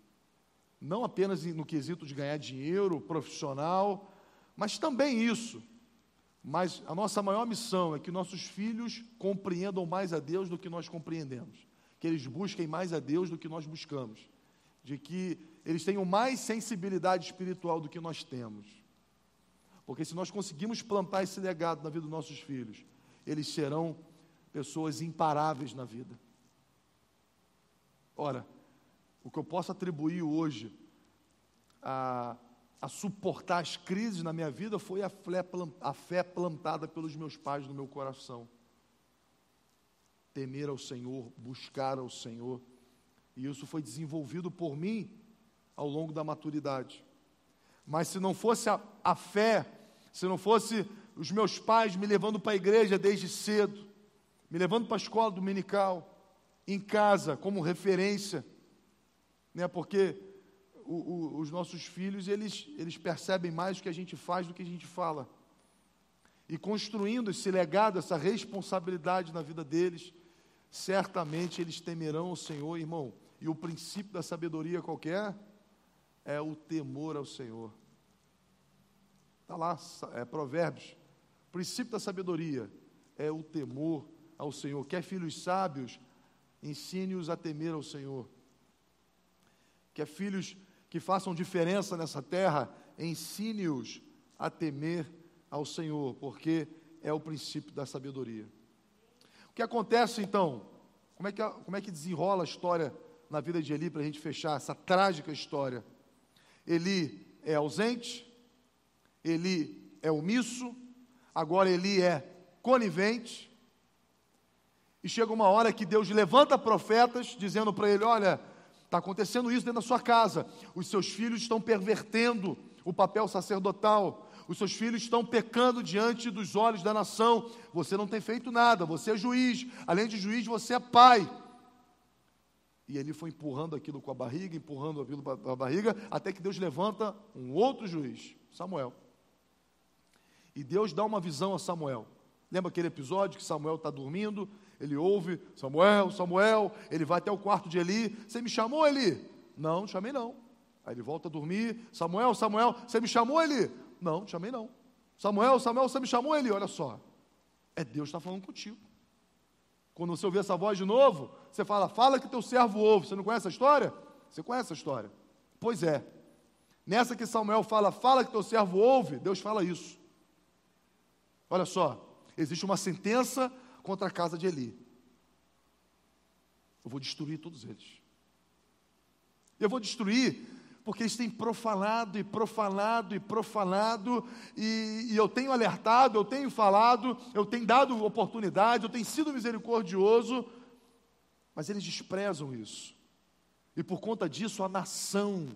Não apenas no quesito de ganhar dinheiro profissional, mas também isso. Mas a nossa maior missão é que nossos filhos compreendam mais a Deus do que nós compreendemos, que eles busquem mais a Deus do que nós buscamos, de que eles tenham mais sensibilidade espiritual do que nós temos. Porque se nós conseguimos plantar esse legado na vida dos nossos filhos, eles serão pessoas imparáveis na vida. Ora, o que eu posso atribuir hoje a, a suportar as crises na minha vida foi a fé, a fé plantada pelos meus pais no meu coração. Temer ao Senhor, buscar ao Senhor. E isso foi desenvolvido por mim ao longo da maturidade. Mas se não fosse a, a fé, se não fosse os meus pais me levando para a igreja desde cedo, me levando para a escola dominical, em casa como referência, né? Porque o, o, os nossos filhos eles eles percebem mais o que a gente faz do que a gente fala. E construindo esse legado, essa responsabilidade na vida deles, certamente eles temerão o Senhor, irmão. E o princípio da sabedoria qualquer é o temor ao Senhor. Está lá, é Provérbios. O princípio da sabedoria é o temor ao Senhor. Quer filhos sábios, ensine-os a temer ao Senhor. Quer filhos que façam diferença nessa terra, ensine-os a temer ao Senhor, porque é o princípio da sabedoria. O que acontece então? Como é que, como é que desenrola a história na vida de Eli para a gente fechar essa trágica história? Eli é ausente, Eli é omisso, agora Eli é conivente, e chega uma hora que Deus levanta profetas, dizendo para ele: Olha, está acontecendo isso dentro da sua casa. Os seus filhos estão pervertendo o papel sacerdotal. Os seus filhos estão pecando diante dos olhos da nação. Você não tem feito nada. Você é juiz. Além de juiz, você é pai. E ele foi empurrando aquilo com a barriga, empurrando aquilo com a barriga, até que Deus levanta um outro juiz, Samuel. E Deus dá uma visão a Samuel. Lembra aquele episódio que Samuel está dormindo ele ouve, Samuel, Samuel, ele vai até o quarto de Eli, você me chamou, Eli? Não, não chamei não. Aí ele volta a dormir, Samuel, Samuel, você me chamou, Eli? Não, não chamei não. Samuel, Samuel, você me chamou, Eli? Olha só, é Deus está falando contigo. Quando você ouvir essa voz de novo, você fala, fala que teu servo ouve. Você não conhece a história? Você conhece a história? Pois é. Nessa que Samuel fala, fala que teu servo ouve, Deus fala isso. Olha só, existe uma sentença contra a casa de Eli. Eu vou destruir todos eles. Eu vou destruir porque eles têm profanado e profanado e profanado, e, e, eu tenho alertado, eu tenho falado, eu tenho dado oportunidade, eu tenho sido misericordioso, mas eles desprezam isso. E por conta disso a nação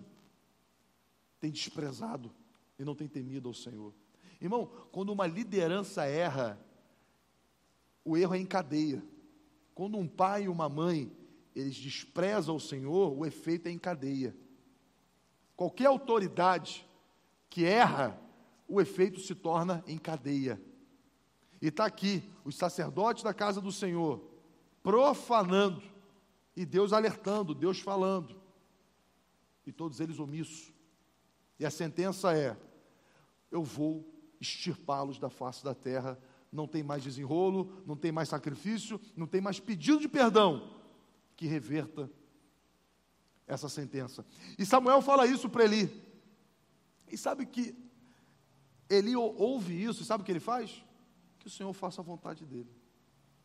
tem desprezado e não tem temido ao Senhor. Irmão, quando uma liderança erra, o erro é em cadeia. Quando um pai e uma mãe eles desprezam o Senhor, o efeito é em cadeia. Qualquer autoridade que erra, o efeito se torna em cadeia. E está aqui, os sacerdotes da casa do Senhor, profanando, e Deus alertando, Deus falando, e todos eles omissos. E a sentença é: eu vou extirpá-los da face da terra. Não tem mais desenrolo, não tem mais sacrifício, não tem mais pedido de perdão que reverta essa sentença. E Samuel fala isso para Eli. E sabe que Eli ouve isso, e sabe o que ele faz? Que o Senhor faça a vontade dele.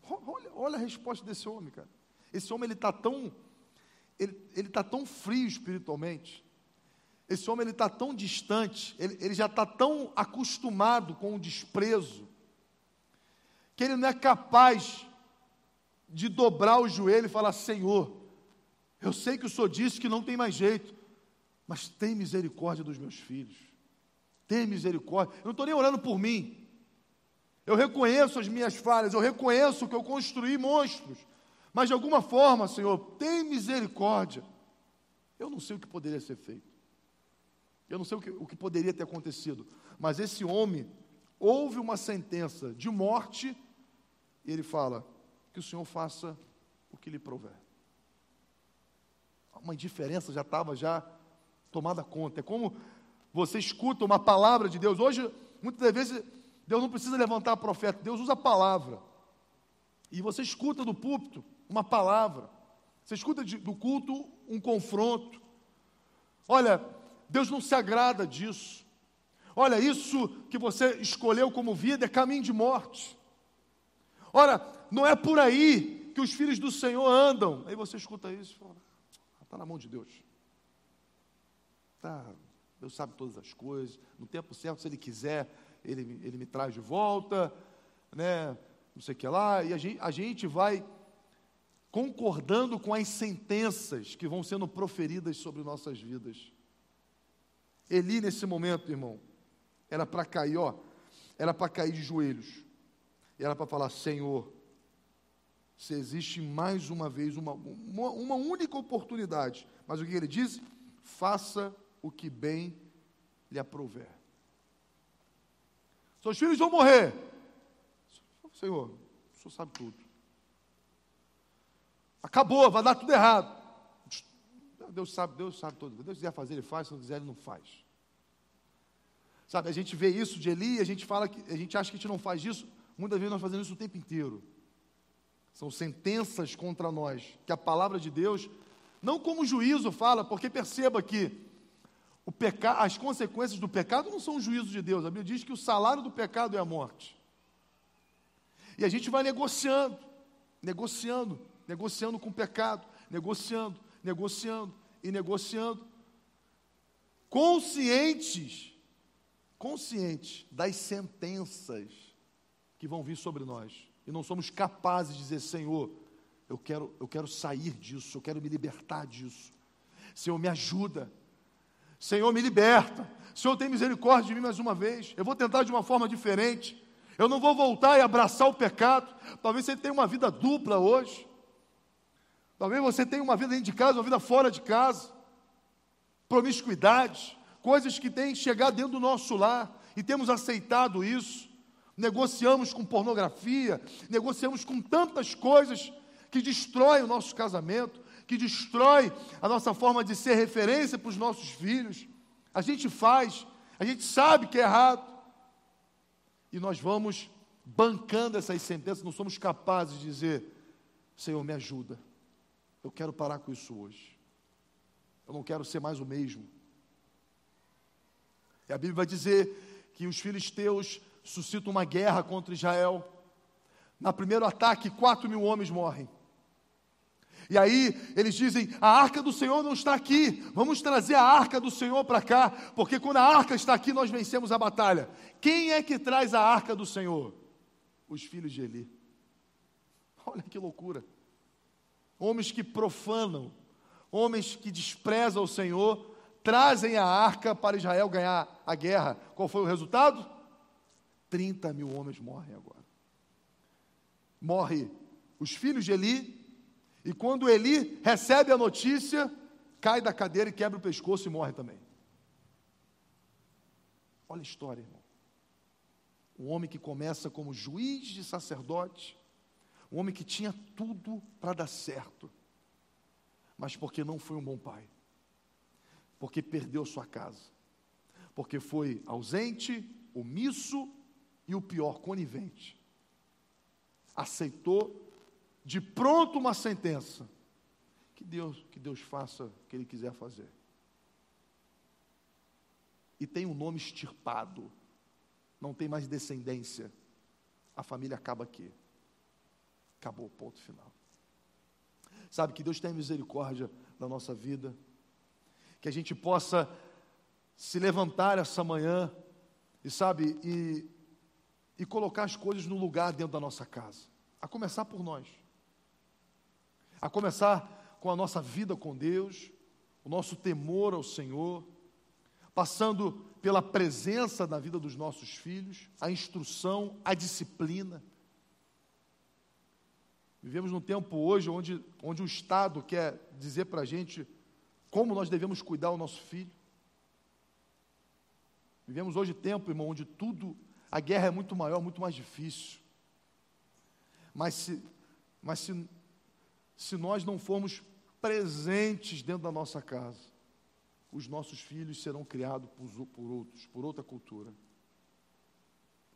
Olha, olha a resposta desse homem, cara. Esse homem ele está tão ele está tão frio espiritualmente. Esse homem ele está tão distante. Ele, ele já está tão acostumado com o desprezo que ele não é capaz de dobrar o joelho e falar: Senhor, eu sei que o Senhor disse que não tem mais jeito, mas tem misericórdia dos meus filhos, tem misericórdia. Eu não estou nem orando por mim, eu reconheço as minhas falhas, eu reconheço que eu construí monstros, mas de alguma forma, Senhor, tem misericórdia. Eu não sei o que poderia ser feito, eu não sei o que, o que poderia ter acontecido, mas esse homem houve uma sentença de morte e ele fala: que o Senhor faça o que lhe prouver. Uma indiferença já estava já tomada conta. É como você escuta uma palavra de Deus. Hoje, muitas vezes, Deus não precisa levantar profeta, Deus usa a palavra. E você escuta do púlpito uma palavra. Você escuta de, do culto um confronto. Olha, Deus não se agrada disso. Olha, isso que você escolheu como vida é caminho de morte. Ora, não é por aí que os filhos do Senhor andam. Aí você escuta isso e fala: está na mão de Deus. Tá, Deus sabe todas as coisas. No tempo certo, se Ele quiser, Ele, ele me traz de volta, né? Não sei o que lá. E a gente, a gente vai concordando com as sentenças que vão sendo proferidas sobre nossas vidas. Eli, nesse momento, irmão, era para cair, ó, era para cair de joelhos. Era para falar: Senhor, se existe mais uma vez uma, uma, uma única oportunidade. Mas o que ele diz? Faça o que bem lhe aprouver. Seus filhos vão morrer. Senhor, o Senhor sabe tudo. Acabou, vai dar tudo errado. Deus sabe, Deus sabe tudo. Deus quiser fazer, ele faz, se não quiser, ele não faz. Sabe, a gente vê isso de Eli, a gente fala que a gente acha que a gente não faz isso, muitas vezes nós fazemos isso o tempo inteiro. São sentenças contra nós, que a palavra de Deus, não como juízo fala, porque perceba que o peca... as consequências do pecado não são o juízo de Deus. A Bíblia diz que o salário do pecado é a morte. E a gente vai negociando, negociando, negociando com o pecado, negociando, negociando e negociando, conscientes, conscientes das sentenças que vão vir sobre nós e não somos capazes de dizer, Senhor, eu quero, eu quero sair disso, eu quero me libertar disso. Senhor, me ajuda. Senhor, me liberta. Senhor, tem misericórdia de mim mais uma vez. Eu vou tentar de uma forma diferente. Eu não vou voltar e abraçar o pecado. Talvez você tenha uma vida dupla hoje. Talvez você tenha uma vida dentro de casa, uma vida fora de casa. Promiscuidade, coisas que têm chegado dentro do nosso lar e temos aceitado isso negociamos com pornografia, negociamos com tantas coisas que destrói o nosso casamento, que destrói a nossa forma de ser referência para os nossos filhos. A gente faz, a gente sabe que é errado, e nós vamos bancando essas sentenças, não somos capazes de dizer: Senhor, me ajuda, eu quero parar com isso hoje, eu não quero ser mais o mesmo. E a Bíblia vai dizer que os filhos teus suscita uma guerra contra Israel. No primeiro ataque, quatro mil homens morrem. E aí eles dizem: a arca do Senhor não está aqui, vamos trazer a arca do Senhor para cá, porque quando a arca está aqui, nós vencemos a batalha. Quem é que traz a arca do Senhor? Os filhos de Eli. Olha que loucura. Homens que profanam, homens que desprezam o Senhor, trazem a arca para Israel ganhar a guerra. Qual foi o resultado? 30 mil homens morrem agora. Morre os filhos de Eli, e quando Eli recebe a notícia, cai da cadeira e quebra o pescoço e morre também. Olha a história, irmão. Um homem que começa como juiz de sacerdote, um homem que tinha tudo para dar certo, mas porque não foi um bom pai, porque perdeu sua casa, porque foi ausente, omisso e o pior, conivente. Aceitou de pronto uma sentença. Que Deus, que Deus faça o que Ele quiser fazer. E tem um nome extirpado, não tem mais descendência. A família acaba aqui. Acabou, ponto final. Sabe que Deus tenha misericórdia da nossa vida, que a gente possa se levantar essa manhã e sabe e, e colocar as coisas no lugar dentro da nossa casa, a começar por nós a começar com a nossa vida com Deus, o nosso temor ao Senhor, passando pela presença na vida dos nossos filhos, a instrução, a disciplina. Vivemos num tempo hoje onde, onde o Estado quer dizer para a gente como nós devemos cuidar o nosso filho. Vivemos hoje tempo, irmão, onde tudo, a guerra é muito maior, muito mais difícil. Mas se, mas se se nós não formos presentes dentro da nossa casa, os nossos filhos serão criados por, por outros, por outra cultura.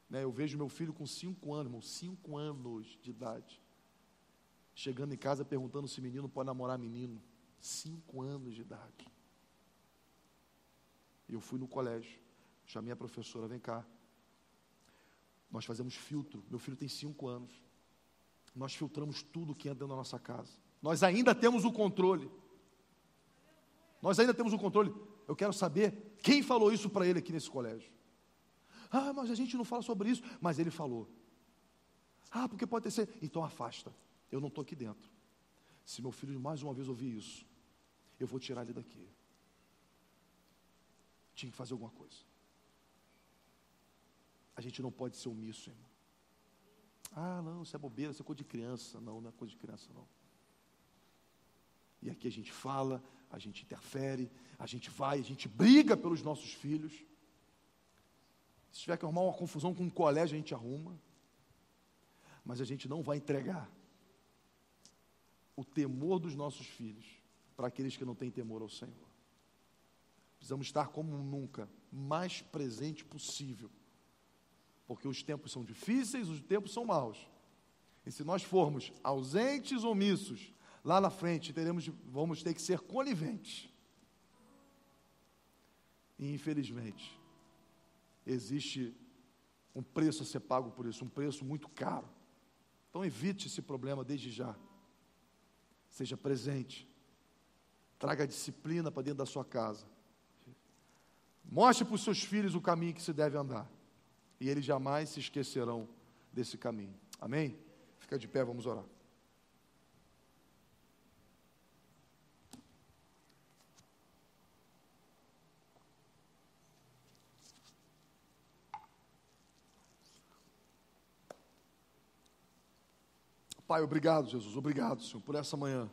Né, eu vejo meu filho com cinco anos, irmão, cinco anos de idade, chegando em casa perguntando se menino pode namorar menino. Cinco anos de idade. Eu fui no colégio, chamei a professora, vem cá. Nós fazemos filtro. Meu filho tem cinco anos nós filtramos tudo que entra da nossa casa. Nós ainda temos o controle. Nós ainda temos o controle. Eu quero saber quem falou isso para ele aqui nesse colégio. Ah, mas a gente não fala sobre isso. Mas ele falou. Ah, porque pode ter sido. Então afasta. Eu não estou aqui dentro. Se meu filho mais uma vez ouvir isso, eu vou tirar ele daqui. Tinha que fazer alguma coisa. A gente não pode ser omisso, irmão. Ah, não, isso é bobeira, isso é coisa de criança. Não, não é coisa de criança, não. E aqui a gente fala, a gente interfere, a gente vai, a gente briga pelos nossos filhos. Se tiver que arrumar uma confusão com um colégio, a gente arruma. Mas a gente não vai entregar o temor dos nossos filhos para aqueles que não têm temor ao Senhor. Precisamos estar como nunca, mais presente possível porque os tempos são difíceis, os tempos são maus. E se nós formos ausentes omissos, lá na frente teremos, vamos ter que ser coniventes. E infelizmente, existe um preço a ser pago por isso, um preço muito caro. Então evite esse problema desde já. Seja presente. Traga disciplina para dentro da sua casa. Mostre para os seus filhos o caminho que se deve andar e eles jamais se esquecerão desse caminho. Amém? Fica de pé, vamos orar. Pai, obrigado, Jesus, obrigado, Senhor, por essa manhã.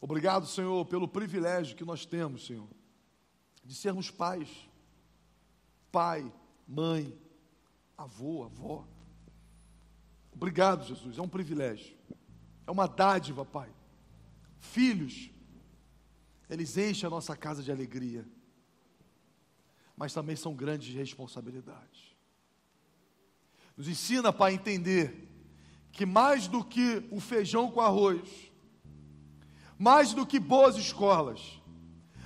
Obrigado, Senhor, pelo privilégio que nós temos, Senhor, de sermos pais pai, mãe, avô, avó. Obrigado, Jesus, é um privilégio, é uma dádiva, Pai. Filhos, eles enchem a nossa casa de alegria, mas também são grandes responsabilidades. Nos ensina, Pai, a entender que mais do que o feijão com arroz, mais do que boas escolas,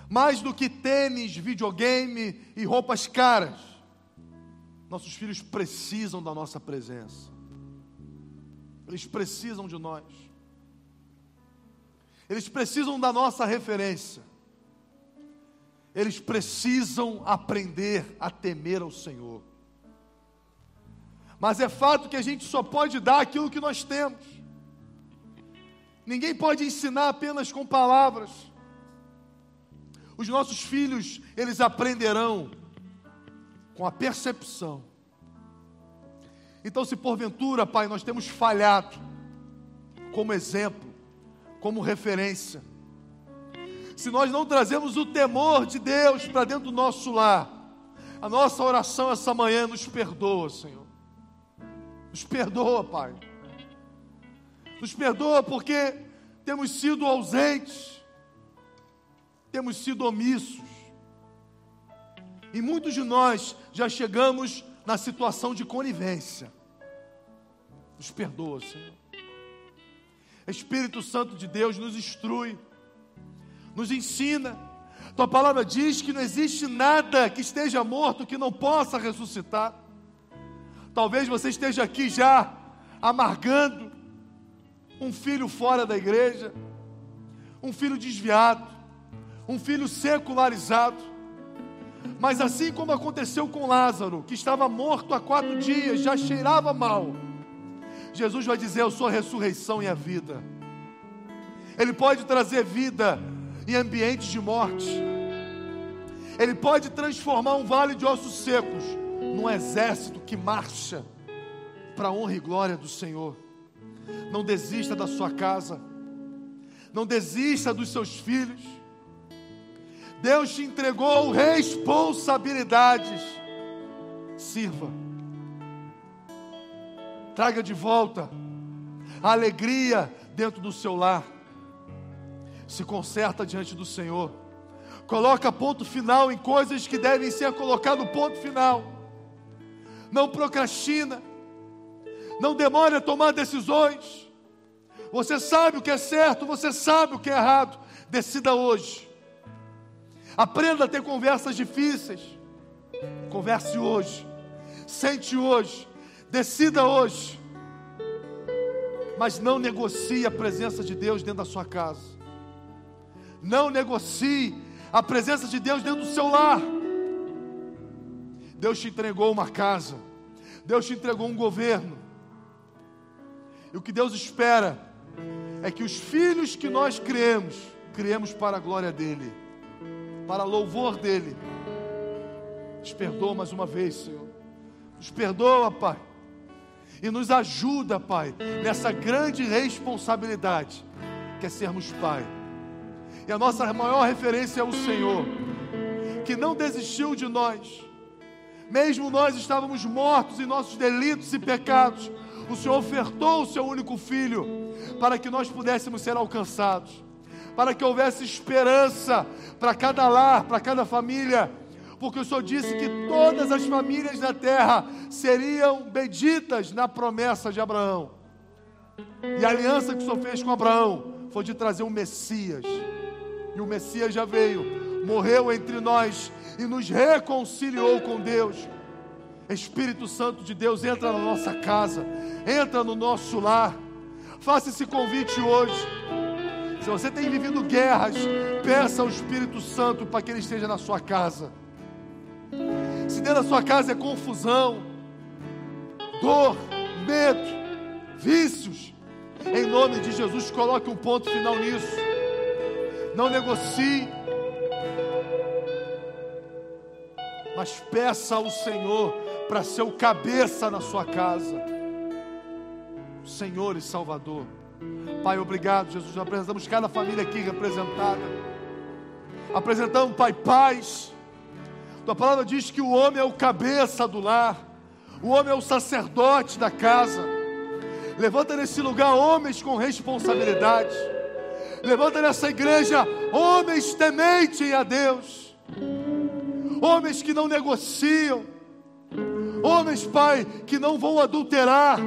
mais do que tênis, videogame e roupas caras. Nossos filhos precisam da nossa presença. Eles precisam de nós. Eles precisam da nossa referência. Eles precisam aprender a temer ao Senhor. Mas é fato que a gente só pode dar aquilo que nós temos. Ninguém pode ensinar apenas com palavras. Os nossos filhos, eles aprenderão com a percepção. Então, se porventura, Pai, nós temos falhado como exemplo, como referência, se nós não trazemos o temor de Deus para dentro do nosso lar, a nossa oração essa manhã nos perdoa, Senhor. Nos perdoa, Pai. Nos perdoa porque temos sido ausentes, temos sido omissos. E muitos de nós já chegamos na situação de conivência. Nos perdoa, Senhor. Espírito Santo de Deus nos instrui, nos ensina. Tua palavra diz que não existe nada que esteja morto que não possa ressuscitar. Talvez você esteja aqui já amargando um filho fora da igreja, um filho desviado, um filho secularizado. Mas assim como aconteceu com Lázaro, que estava morto há quatro dias, já cheirava mal, Jesus vai dizer: Eu sou a ressurreição e a vida. Ele pode trazer vida em ambientes de morte. Ele pode transformar um vale de ossos secos num exército que marcha para a honra e glória do Senhor. Não desista da sua casa, não desista dos seus filhos. Deus te entregou responsabilidades. Sirva, traga de volta a alegria dentro do seu lar. Se conserta diante do Senhor. Coloca ponto final em coisas que devem ser colocado ponto final não procrastina, não demore a tomar decisões. Você sabe o que é certo, você sabe o que é errado. Decida hoje. Aprenda a ter conversas difíceis. Converse hoje. Sente hoje. Decida hoje. Mas não negocie a presença de Deus dentro da sua casa. Não negocie a presença de Deus dentro do seu lar. Deus te entregou uma casa, Deus te entregou um governo. E o que Deus espera é que os filhos que nós criemos, criemos para a glória dEle, para louvor dEle. Nos perdoa mais uma vez, Senhor. Nos perdoa, Pai. E nos ajuda, Pai, nessa grande responsabilidade que é sermos Pai. E a nossa maior referência é o Senhor, que não desistiu de nós mesmo nós estávamos mortos em nossos delitos e pecados, o Senhor ofertou o seu único filho para que nós pudéssemos ser alcançados, para que houvesse esperança para cada lar, para cada família, porque o Senhor disse que todas as famílias da terra seriam benditas na promessa de Abraão. E a aliança que o Senhor fez com Abraão foi de trazer um Messias. E o Messias já veio, morreu entre nós e nos reconciliou com Deus. Espírito Santo de Deus, entra na nossa casa, entra no nosso lar. Faça esse convite hoje. Se você tem vivido guerras, peça ao Espírito Santo para que ele esteja na sua casa. Se dentro da sua casa é confusão, dor, medo, vícios, em nome de Jesus, coloque um ponto final nisso. Não negocie, mas peça ao Senhor para ser o cabeça na sua casa. Senhor e Salvador. Pai, obrigado, Jesus. Apresentamos cada família aqui representada. Apresentamos, Pai, paz. Tua palavra diz que o homem é o cabeça do lar, o homem é o sacerdote da casa. Levanta nesse lugar homens com responsabilidade. Levanta nessa igreja homens tementes a Deus homens que não negociam, homens, Pai, que não vão adulterar,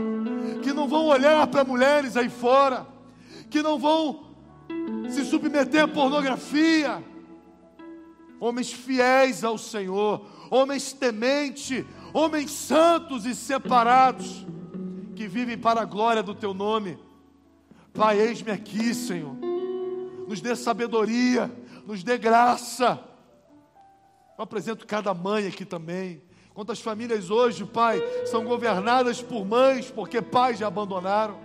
que não vão olhar para mulheres aí fora, que não vão se submeter à pornografia, homens fiéis ao Senhor, homens tementes, homens santos e separados, que vivem para a glória do teu nome. Pai, eis-me aqui, Senhor. Nos dê sabedoria, nos dê graça. Eu apresento cada mãe aqui também. Quantas famílias hoje, Pai, são governadas por mães, porque pais já abandonaram.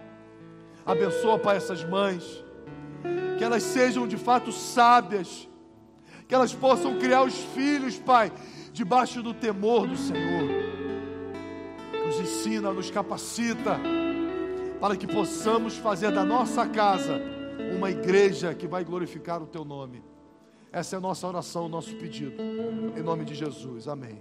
Abençoa, Pai, essas mães. Que elas sejam de fato sábias. Que elas possam criar os filhos, Pai, debaixo do temor do Senhor. Nos ensina, nos capacita, para que possamos fazer da nossa casa uma igreja que vai glorificar o Teu nome. Essa é a nossa oração, o nosso pedido. Em nome de Jesus. Amém.